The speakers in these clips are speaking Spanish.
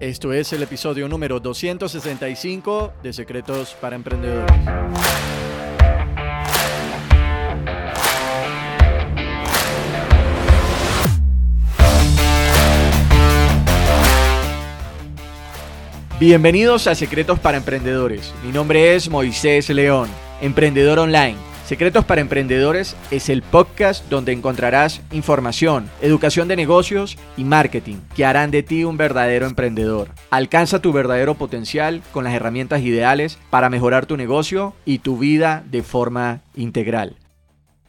Esto es el episodio número 265 de Secretos para Emprendedores. Bienvenidos a Secretos para Emprendedores. Mi nombre es Moisés León, emprendedor online. Secretos para Emprendedores es el podcast donde encontrarás información, educación de negocios y marketing que harán de ti un verdadero emprendedor. Alcanza tu verdadero potencial con las herramientas ideales para mejorar tu negocio y tu vida de forma integral.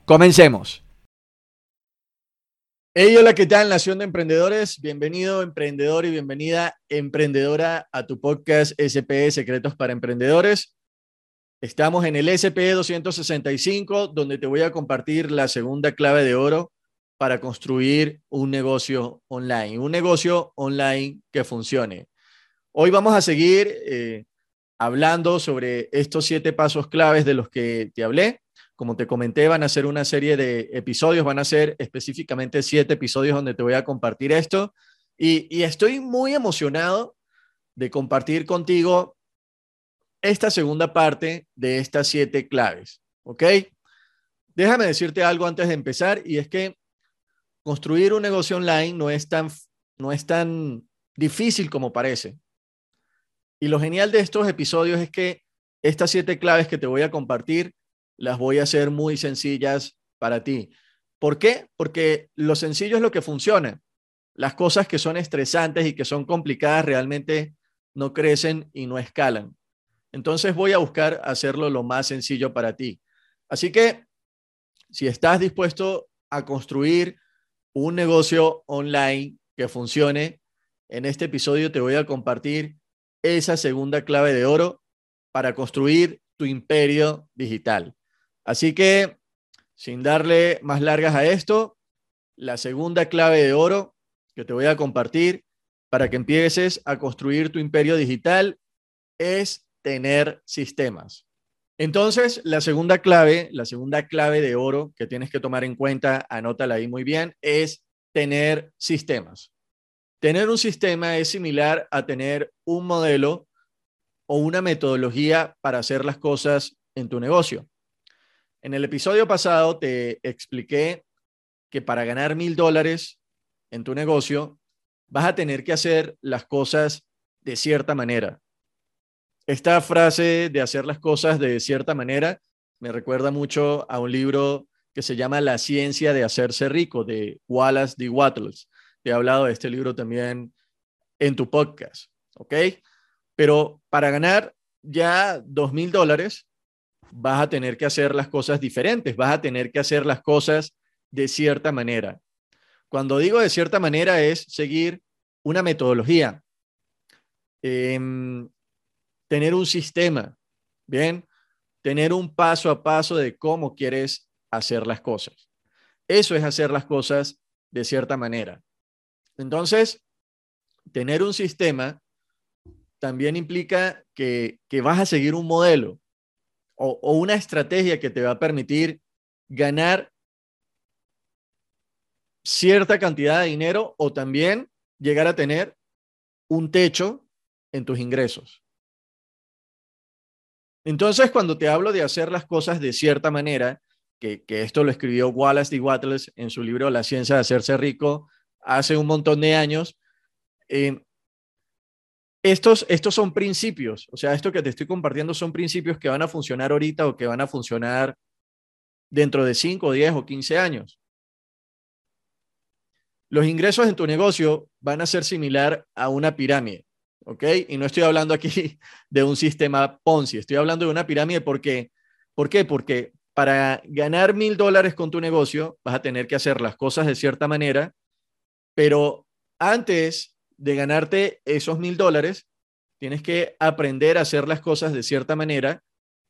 Comencemos. Hey, hola, ¿qué tal, Nación de Emprendedores? Bienvenido, emprendedor y bienvenida, emprendedora, a tu podcast SP Secretos para Emprendedores. Estamos en el SP 265, donde te voy a compartir la segunda clave de oro para construir un negocio online, un negocio online que funcione. Hoy vamos a seguir eh, hablando sobre estos siete pasos claves de los que te hablé. Como te comenté, van a ser una serie de episodios, van a ser específicamente siete episodios donde te voy a compartir esto. Y, estoy muy emocionado de compartir contigo esta segunda parte de estas siete claves. ¿Ok? Déjame decirte algo antes de empezar y es que construir un negocio online no es tan, no es tan difícil como parece. Y lo genial de estos episodios es que estas siete claves que te voy a compartir las voy a hacer muy sencillas para ti. ¿Por qué? Porque lo sencillo es lo que funciona. Las cosas que son estresantes y que son complicadas realmente no crecen y no escalan. Entonces voy a buscar hacerlo lo más sencillo para ti. Así que si estás dispuesto a construir un negocio online que funcione, en este episodio te voy a compartir esa segunda clave de oro para construir tu imperio digital. Así que, sin darle más largas a esto, la segunda clave de oro que te voy a compartir para que empieces a construir tu imperio digital es tener sistemas. Entonces, la segunda clave, la segunda clave de oro que tienes que tomar en cuenta, anótala ahí muy bien, es tener sistemas. Tener un sistema es similar a tener un modelo o una metodología para hacer las cosas en tu negocio. En el episodio pasado te expliqué que para ganar mil dólares en tu negocio vas a tener que hacer las cosas de cierta manera. Esta frase de hacer las cosas de cierta manera me recuerda mucho a un libro que se llama La ciencia de hacerse rico de Wallace D. Wattles. Te he hablado de este libro también en tu podcast, ¿ok? Pero para ganar ya dos mil dólares, vas a tener que hacer las cosas diferentes, vas a tener que hacer las cosas de cierta manera. Cuando digo de cierta manera es seguir una metodología, em, tener un sistema, ¿bien? Tener un paso a paso de cómo quieres hacer las cosas. Eso es hacer las cosas de cierta manera. Entonces, tener un sistema también implica que, que vas a seguir un modelo o, una estrategia que te va a permitir ganar cierta cantidad de dinero o también llegar a tener un techo en tus ingresos. Entonces, cuando te hablo de hacer las cosas de cierta manera, que, esto lo escribió Wallace D. Wattles en su libro La ciencia de hacerse rico hace un montón de años, eh, estos, estos son principios, o sea, esto que te estoy compartiendo son principios que van a funcionar ahorita o que van a funcionar dentro de 5, 10 o 15 años. Los ingresos en tu negocio van a ser similar a una pirámide, ¿ok? Y no estoy hablando aquí de un sistema Ponzi, estoy hablando de una pirámide porque, ¿por qué? Porque para ganar mil dólares con tu negocio vas a tener que hacer las cosas de cierta manera, pero antes de ganarte esos mil dólares, tienes que aprender a hacer las cosas de cierta manera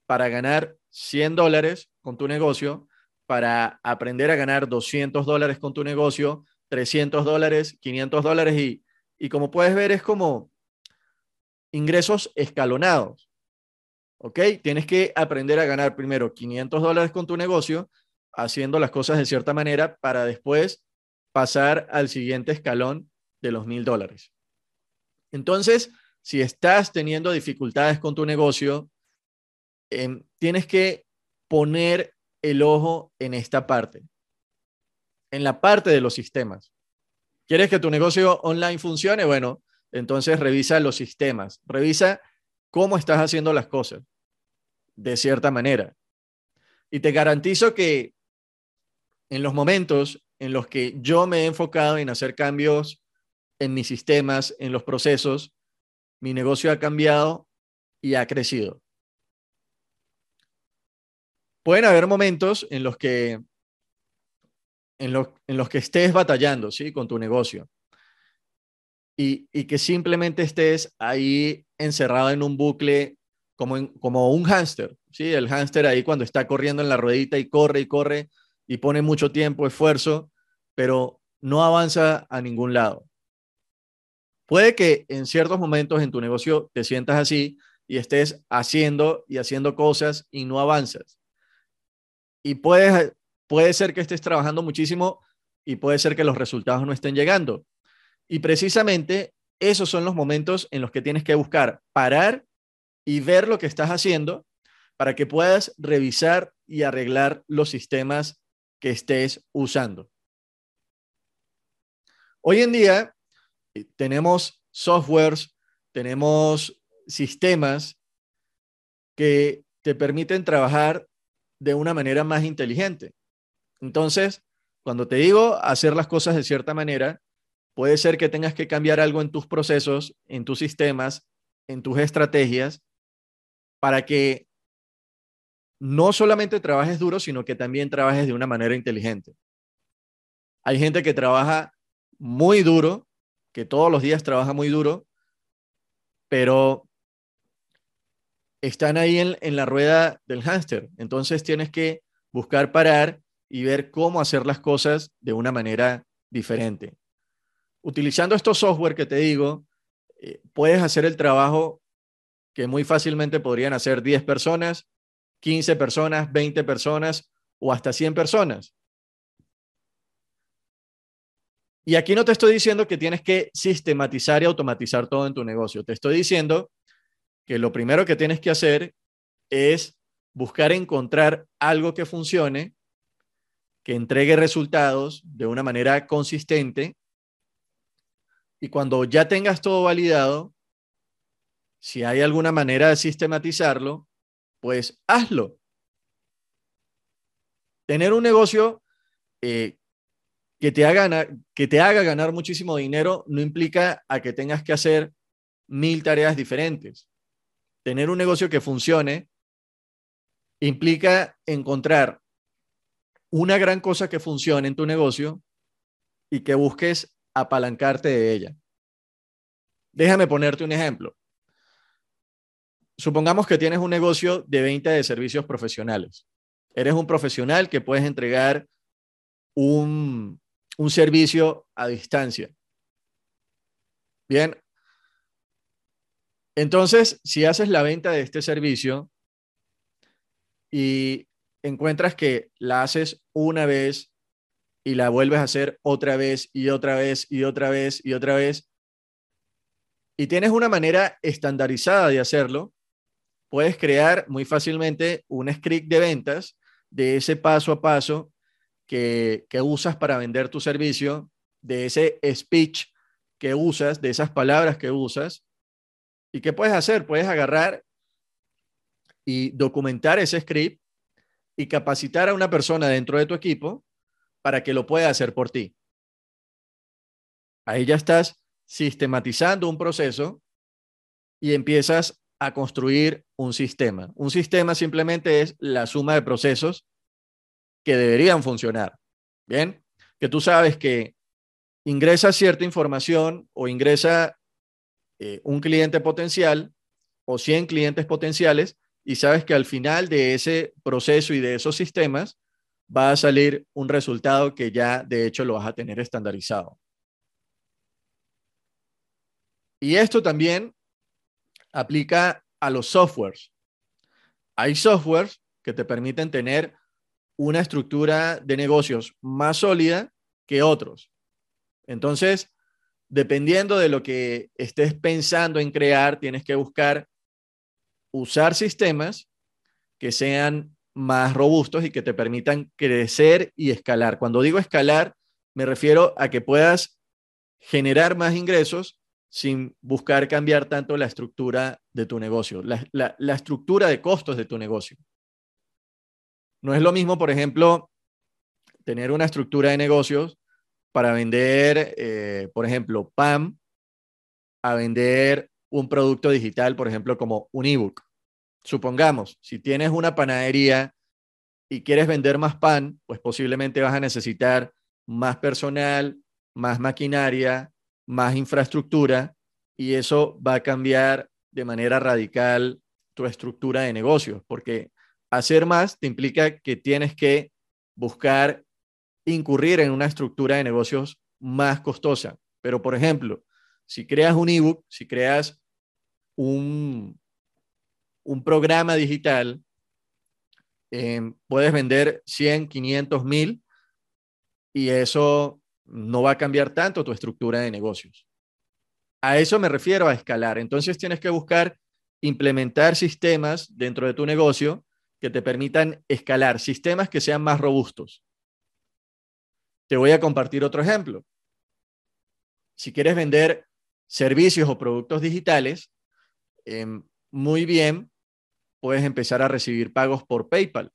para ganar 100 dólares con tu negocio, para aprender a ganar 200 dólares con tu negocio, 300 dólares, 500 dólares y, y como puedes ver es como ingresos escalonados. ¿Ok? Tienes que aprender a ganar primero 500 dólares con tu negocio, haciendo las cosas de cierta manera para después pasar al siguiente escalón de los mil dólares. Entonces, si estás teniendo dificultades con tu negocio, em, tienes que poner el ojo en esta parte, en la parte de los sistemas. ¿Quieres que tu negocio online funcione? Bueno, entonces revisa los sistemas, revisa cómo estás haciendo las cosas de cierta manera. Y te garantizo que en los momentos en los que yo me he enfocado en hacer cambios en mis sistemas, en los procesos, mi negocio ha cambiado y ha crecido. Pueden haber momentos en los que en, los que estés batallando, ¿sí? Con tu negocio. Y, que simplemente estés ahí encerrado en un bucle como, como un hámster, ¿sí? El hámster ahí cuando está corriendo en la ruedita y corre y corre y pone mucho tiempo, esfuerzo, pero no avanza a ningún lado. Puede que en ciertos momentos en tu negocio te sientas así y estés haciendo y haciendo cosas y no avanzas. Y puede, puede ser que estés trabajando muchísimo y puede ser que los resultados no estén llegando. Y precisamente esos son los momentos en los que tienes que buscar parar y ver lo que estás haciendo para que puedas revisar y arreglar los sistemas que estés usando. Hoy en día eh, tenemos softwares, tenemos sistemas que te permiten trabajar de una manera más inteligente. Entonces, cuando te digo hacer las cosas de cierta manera, puede ser que tengas que cambiar algo en tus procesos, en tus sistemas, en tus estrategias, para que no solamente trabajes duro, sino que también trabajes de una manera inteligente. Hay gente que trabaja muy duro, que todos los días trabaja muy duro, pero están ahí en, la rueda del hámster. Entonces tienes que buscar parar y ver cómo hacer las cosas de una manera diferente. Utilizando estos software que te digo, eh, puedes hacer el trabajo que muy fácilmente podrían hacer 10 personas 15 personas, 20 personas o hasta 100 personas. Y aquí no te estoy diciendo que tienes que sistematizar y automatizar todo en tu negocio. Te estoy diciendo que lo primero que tienes que hacer es buscar encontrar algo que funcione, que entregue resultados de una manera consistente. Y cuando ya tengas todo validado, si hay alguna manera de sistematizarlo, pues hazlo. Tener un negocio eh, que, te haga, que te haga ganar muchísimo dinero no implica a que tengas que hacer mil tareas diferentes. Tener un negocio que funcione implica encontrar una gran cosa que funcione en tu negocio y que busques apalancarte de ella. Déjame ponerte un ejemplo supongamos que tienes un negocio de venta de servicios profesionales. Eres un profesional que puedes entregar un, un servicio a distancia. Bien. Entonces, si haces la venta de este servicio y encuentras que la haces una vez y la vuelves a hacer otra vez y otra vez y otra vez y otra vez, y tienes una manera estandarizada de hacerlo, puedes crear muy fácilmente un script de ventas de ese paso a paso que, usas para vender tu servicio, de ese speech que usas, de esas palabras que usas. ¿Y qué puedes hacer? Puedes agarrar y documentar ese script y capacitar a una persona dentro de tu equipo para que lo pueda hacer por ti. Ahí ya estás sistematizando un proceso y empiezas a construir un sistema. Un sistema simplemente es la suma de procesos que deberían funcionar. Bien, que tú sabes que ingresa cierta información o ingresa eh, un cliente potencial o 100 clientes potenciales y sabes que al final de ese proceso y de esos sistemas va a salir un resultado que ya de hecho lo vas a tener estandarizado. Y esto también aplica a los softwares. Hay softwares que te permiten tener una estructura de negocios más sólida que otros. Entonces, dependiendo de lo que estés pensando en crear, tienes que buscar usar sistemas que sean más robustos y que te permitan crecer y escalar. Cuando digo escalar, me refiero a que puedas generar más ingresos sin buscar cambiar tanto la estructura de tu negocio, la, estructura de costos de tu negocio. No es lo mismo, por ejemplo, tener una estructura de negocios para vender, eh, por ejemplo, PAM, a vender un producto digital, por ejemplo, como un ebook. Supongamos, si tienes una panadería y quieres vender más pan, pues posiblemente vas a necesitar más personal, más maquinaria, más infraestructura y eso va a cambiar de manera radical tu estructura de negocios, porque hacer más te implica que tienes que buscar incurrir en una estructura de negocios más costosa. Pero, por ejemplo, si creas un ebook, si creas un, un programa digital, em, puedes vender 100, 500 mil y eso no va a cambiar tanto tu estructura de negocios. A eso me refiero a escalar. Entonces tienes que buscar implementar sistemas dentro de tu negocio que te permitan escalar, sistemas que sean más robustos. Te voy a compartir otro ejemplo. Si quieres vender servicios o productos digitales, em, muy bien, puedes empezar a recibir pagos por PayPal.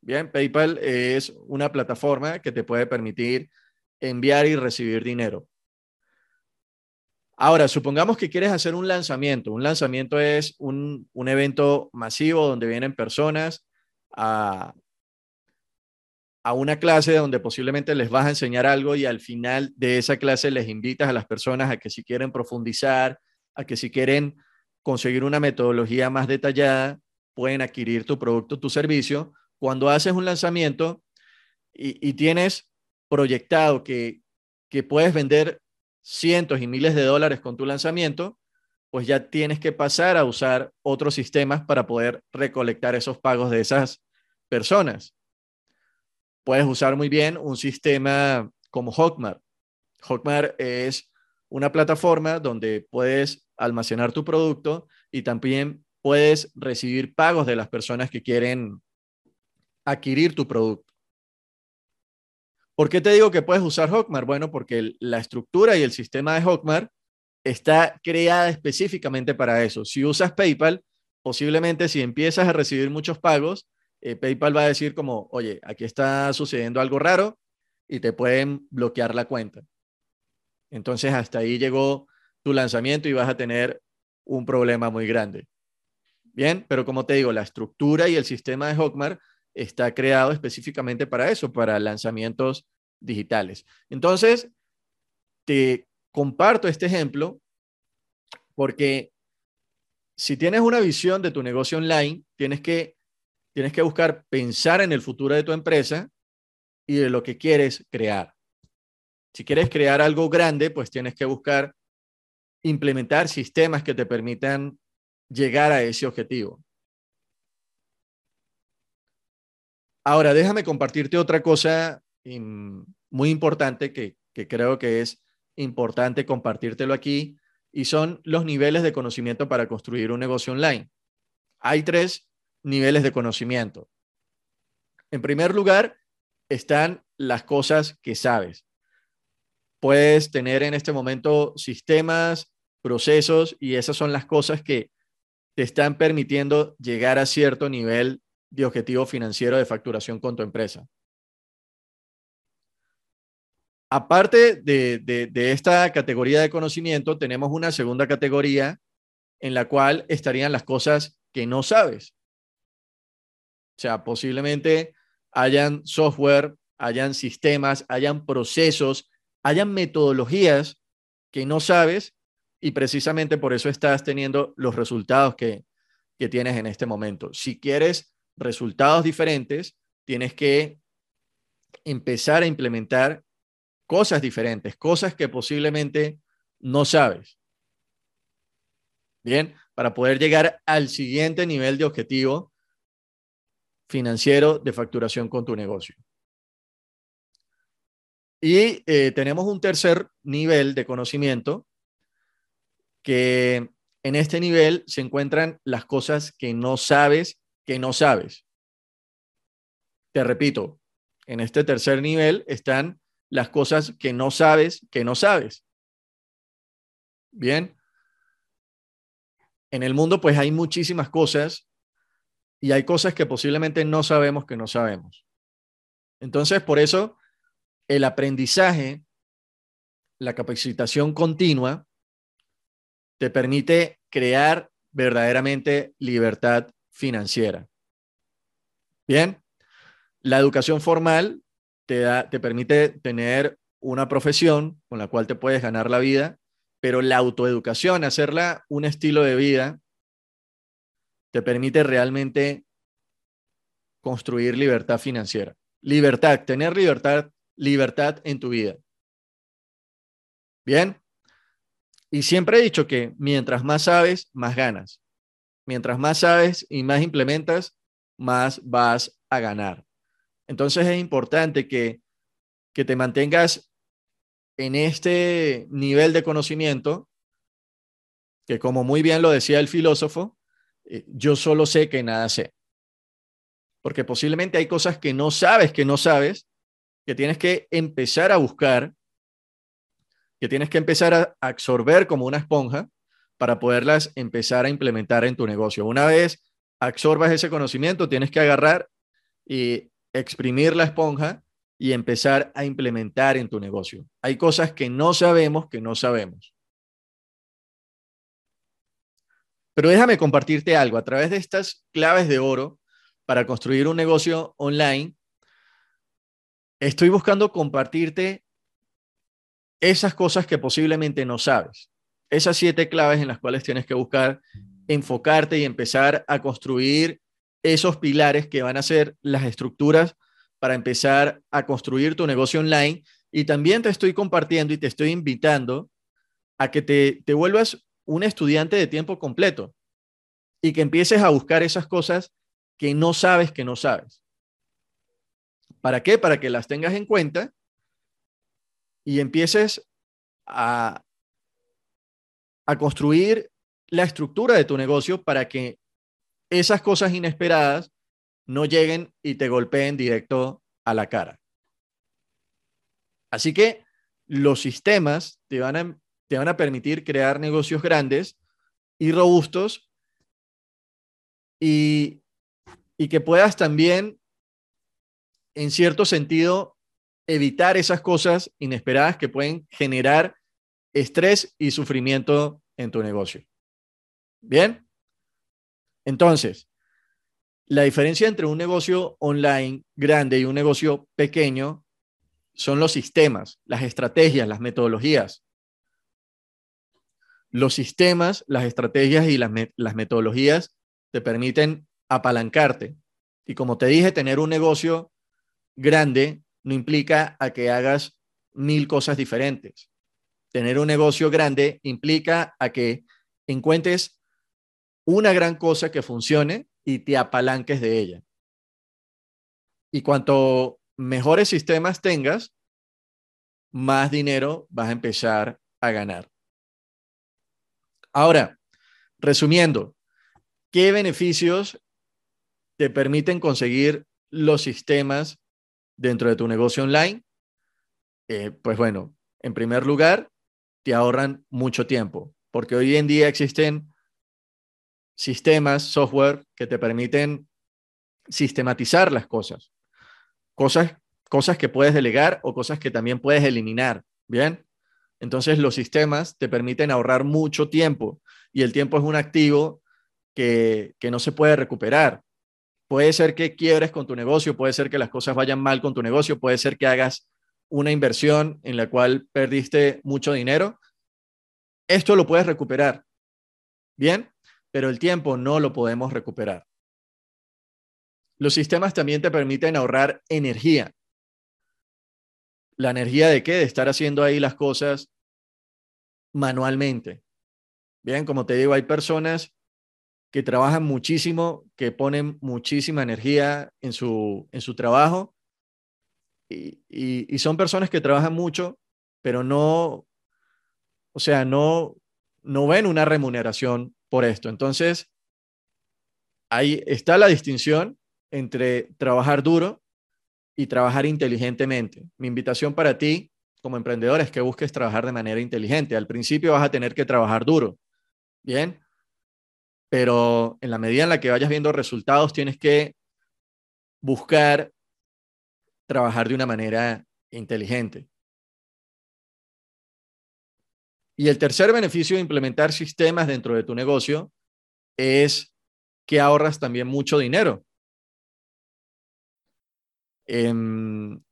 Bien, PayPal es una plataforma que te puede permitir enviar y recibir dinero. Ahora, supongamos que quieres hacer un lanzamiento. Un lanzamiento es un, un evento masivo donde vienen personas a, a una clase donde posiblemente les vas a enseñar algo y al final de esa clase les invitas a las personas a que si quieren profundizar, a que si quieren conseguir una metodología más detallada, pueden adquirir tu producto, tu servicio. Cuando haces un lanzamiento y, tienes proyectado que, que puedes vender cientos y miles de dólares con tu lanzamiento, pues ya tienes que pasar a usar otros sistemas para poder recolectar esos pagos de esas personas puedes usar muy bien un sistema como Hotmart. Hotmart es una plataforma donde puedes almacenar tu producto y también puedes recibir pagos de las personas que quieren adquirir tu producto. ¿Por qué te digo que puedes usar Hotmart? Bueno, porque la estructura y el sistema de Hotmart está creada específicamente para eso. Si usas PayPal, posiblemente si empiezas a recibir muchos pagos, eh, PayPal va a decir como, oye, aquí está sucediendo algo raro y te pueden bloquear la cuenta. Entonces, hasta ahí llegó tu lanzamiento y vas a tener un problema muy grande. Bien, pero como te digo, la estructura y el sistema de Hotmart está creado específicamente para eso, para lanzamientos digitales. Entonces, te comparto este ejemplo porque si tienes una visión de tu negocio online, tienes que tienes que buscar pensar en el futuro de tu empresa y de lo que quieres crear. Si quieres crear algo grande, pues tienes que buscar implementar sistemas que te permitan llegar a ese objetivo. Ahora, déjame compartirte otra cosa muy importante que, que creo que es importante compartírtelo aquí y son los niveles de conocimiento para construir un negocio online. Hay tres niveles de conocimiento. En primer lugar, están las cosas que sabes. Puedes tener en este momento sistemas, procesos y esas son las cosas que te están permitiendo llegar a cierto nivel de objetivo financiero de facturación con tu empresa. Aparte de, de, esta categoría de conocimiento, tenemos una segunda categoría en la cual estarían las cosas que no sabes. O sea, posiblemente hayan software, hayan sistemas, hayan procesos, hayan metodologías que no sabes y precisamente por eso estás teniendo los resultados que, que tienes en este momento. Si quieres resultados diferentes, tienes que empezar a implementar cosas diferentes, cosas que posiblemente no sabes. Bien, para poder llegar al siguiente nivel de objetivo financiero de facturación con tu negocio. Y eh, tenemos un tercer nivel de conocimiento que en este nivel se encuentran las cosas que no sabes que no sabes. Te repito, en este tercer nivel están las cosas que no sabes que no sabes. Bien. En el mundo pues hay muchísimas cosas y hay cosas que posiblemente no sabemos que no sabemos. Entonces, por eso el aprendizaje, la capacitación continua, te permite crear verdaderamente libertad financiera. Bien, la educación formal te, da, te permite tener una profesión con la cual te puedes ganar la vida, pero la autoeducación, hacerla un estilo de vida, te permite realmente construir libertad financiera. Libertad, tener libertad libertad en tu vida. Bien. Y siempre he dicho que mientras más sabes, más ganas. Mientras más sabes y más implementas, más vas a ganar. Entonces es importante que, que te mantengas en este nivel de conocimiento, que como muy bien lo decía el filósofo, eh, yo solo sé que nada sé. Porque posiblemente hay cosas que no sabes que no sabes que tienes que empezar a buscar, que tienes que empezar a absorber como una esponja para poderlas empezar a implementar en tu negocio. Una vez absorbas ese conocimiento, tienes que agarrar y exprimir la esponja y empezar a implementar en tu negocio. Hay cosas que no sabemos que no sabemos. Pero déjame compartirte algo. A través de estas claves de oro para construir un negocio online, estoy buscando compartirte esas cosas que posiblemente no sabes. Esas siete claves en las cuales tienes que buscar enfocarte y empezar a construir esos pilares que van a ser las estructuras para empezar a construir tu negocio online. Y también te estoy compartiendo y te estoy invitando a que te, te vuelvas un estudiante de tiempo completo y que empieces a buscar esas cosas que no sabes que no sabes. ¿Para qué? Para que las tengas en cuenta y empieces a, a construir la estructura de tu negocio para que esas cosas inesperadas no lleguen y te golpeen directo a la cara. Así que los sistemas te van a, te van a permitir crear negocios grandes y robustos y, y que puedas también en cierto sentido, evitar esas cosas inesperadas que pueden generar estrés y sufrimiento en tu negocio. Bien. Entonces, la diferencia entre un negocio online grande y un negocio pequeño son los sistemas, las estrategias, las metodologías. Los sistemas, las estrategias y las, las metodologías te permiten apalancarte. Y como te dije, tener un negocio grande no implica a que hagas mil cosas diferentes. Tener un negocio grande implica a que encuentres una gran cosa que funcione y te apalanques de ella. Y cuanto mejores sistemas tengas, más dinero vas a empezar a ganar. Ahora, resumiendo, ¿qué beneficios te permiten conseguir los sistemas dentro de tu negocio online, eh, pues bueno, en primer lugar, te ahorran mucho tiempo, porque hoy en día existen sistemas, software que te permiten sistematizar las cosas, cosas, cosas que puedes delegar o cosas que también puedes eliminar, ¿bien? Entonces los sistemas te permiten ahorrar mucho tiempo y el tiempo es un activo que, que no se puede recuperar. Puede ser que quiebres con tu negocio, puede ser que las cosas vayan mal con tu negocio, puede ser que hagas una inversión en la cual perdiste mucho dinero, Esto lo puedes recuperar. Bien, pero el tiempo no lo podemos recuperar. Los sistemas también te permiten ahorrar energía. ¿La energía de qué? De estar haciendo ahí las cosas manualmente. Bien, como te digo, hay personas que trabajan muchísimo, que ponen muchísima energía en su, en su trabajo y, y, son personas que trabajan mucho, pero no, o sea, no, no ven una remuneración por esto. Entonces, ahí está la distinción entre trabajar duro y trabajar inteligentemente. Mi invitación para ti como emprendedor es que busques trabajar de manera inteligente. Al principio vas a tener que trabajar duro, ¿bien? Pero en la medida en la que vayas viendo resultados, tienes que buscar trabajar de una manera inteligente. Y el tercer beneficio de implementar sistemas dentro de tu negocio es que ahorras también mucho dinero. Em,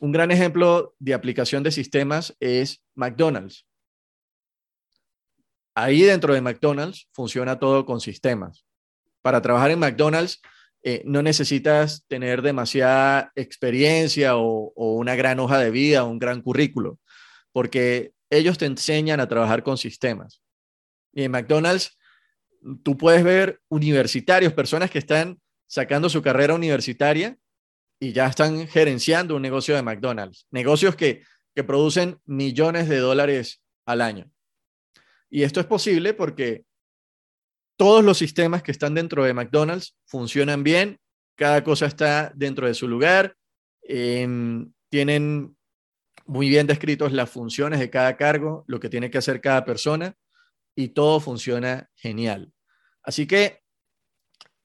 un gran ejemplo de aplicación de sistemas es McDonald's. Ahí dentro de McDonald's funciona todo con sistemas. Para trabajar en McDonald's eh, no necesitas tener demasiada experiencia o, una gran hoja de vida o un gran currículo, porque ellos te enseñan a trabajar con sistemas. Y en McDonald's tú puedes ver universitarios, personas que están sacando su carrera universitaria y ya están gerenciando un negocio de McDonald's, negocios que, que producen millones de dólares al año. Y esto es posible porque todos los sistemas que están dentro de McDonald's funcionan bien, cada cosa está dentro de su lugar, em, tienen muy bien descritos las funciones de cada cargo, lo que tiene que hacer cada persona y todo funciona genial. Así que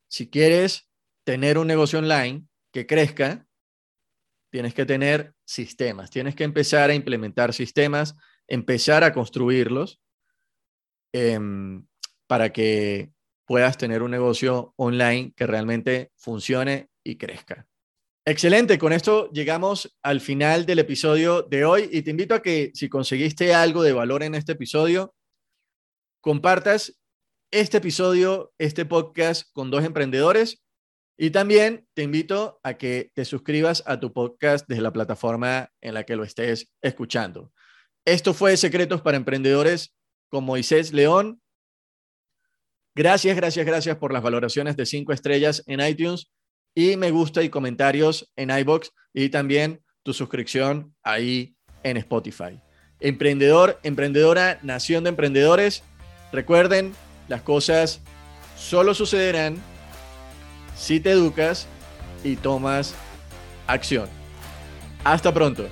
si quieres tener un negocio online, que crezca, tienes que tener sistemas, tienes que empezar a implementar sistemas, empezar a construirlos em, para que puedas tener un negocio online que realmente funcione y crezca. Excelente, con esto llegamos al final del episodio de hoy y te invito a que si conseguiste algo de valor en este episodio, compartas este episodio, este podcast con dos emprendedores y también te invito a que te suscribas a tu podcast desde la plataforma en la que lo estés escuchando. Esto fue Secretos para Emprendedores con Moisés León. Gracias, gracias, gracias por las valoraciones de cinco estrellas en iTunes y me gusta y comentarios en iBox y también tu suscripción ahí en Spotify. Emprendedor, emprendedora, nación de emprendedores. Recuerden, las cosas solo sucederán si te educas y tomas acción. Hasta pronto.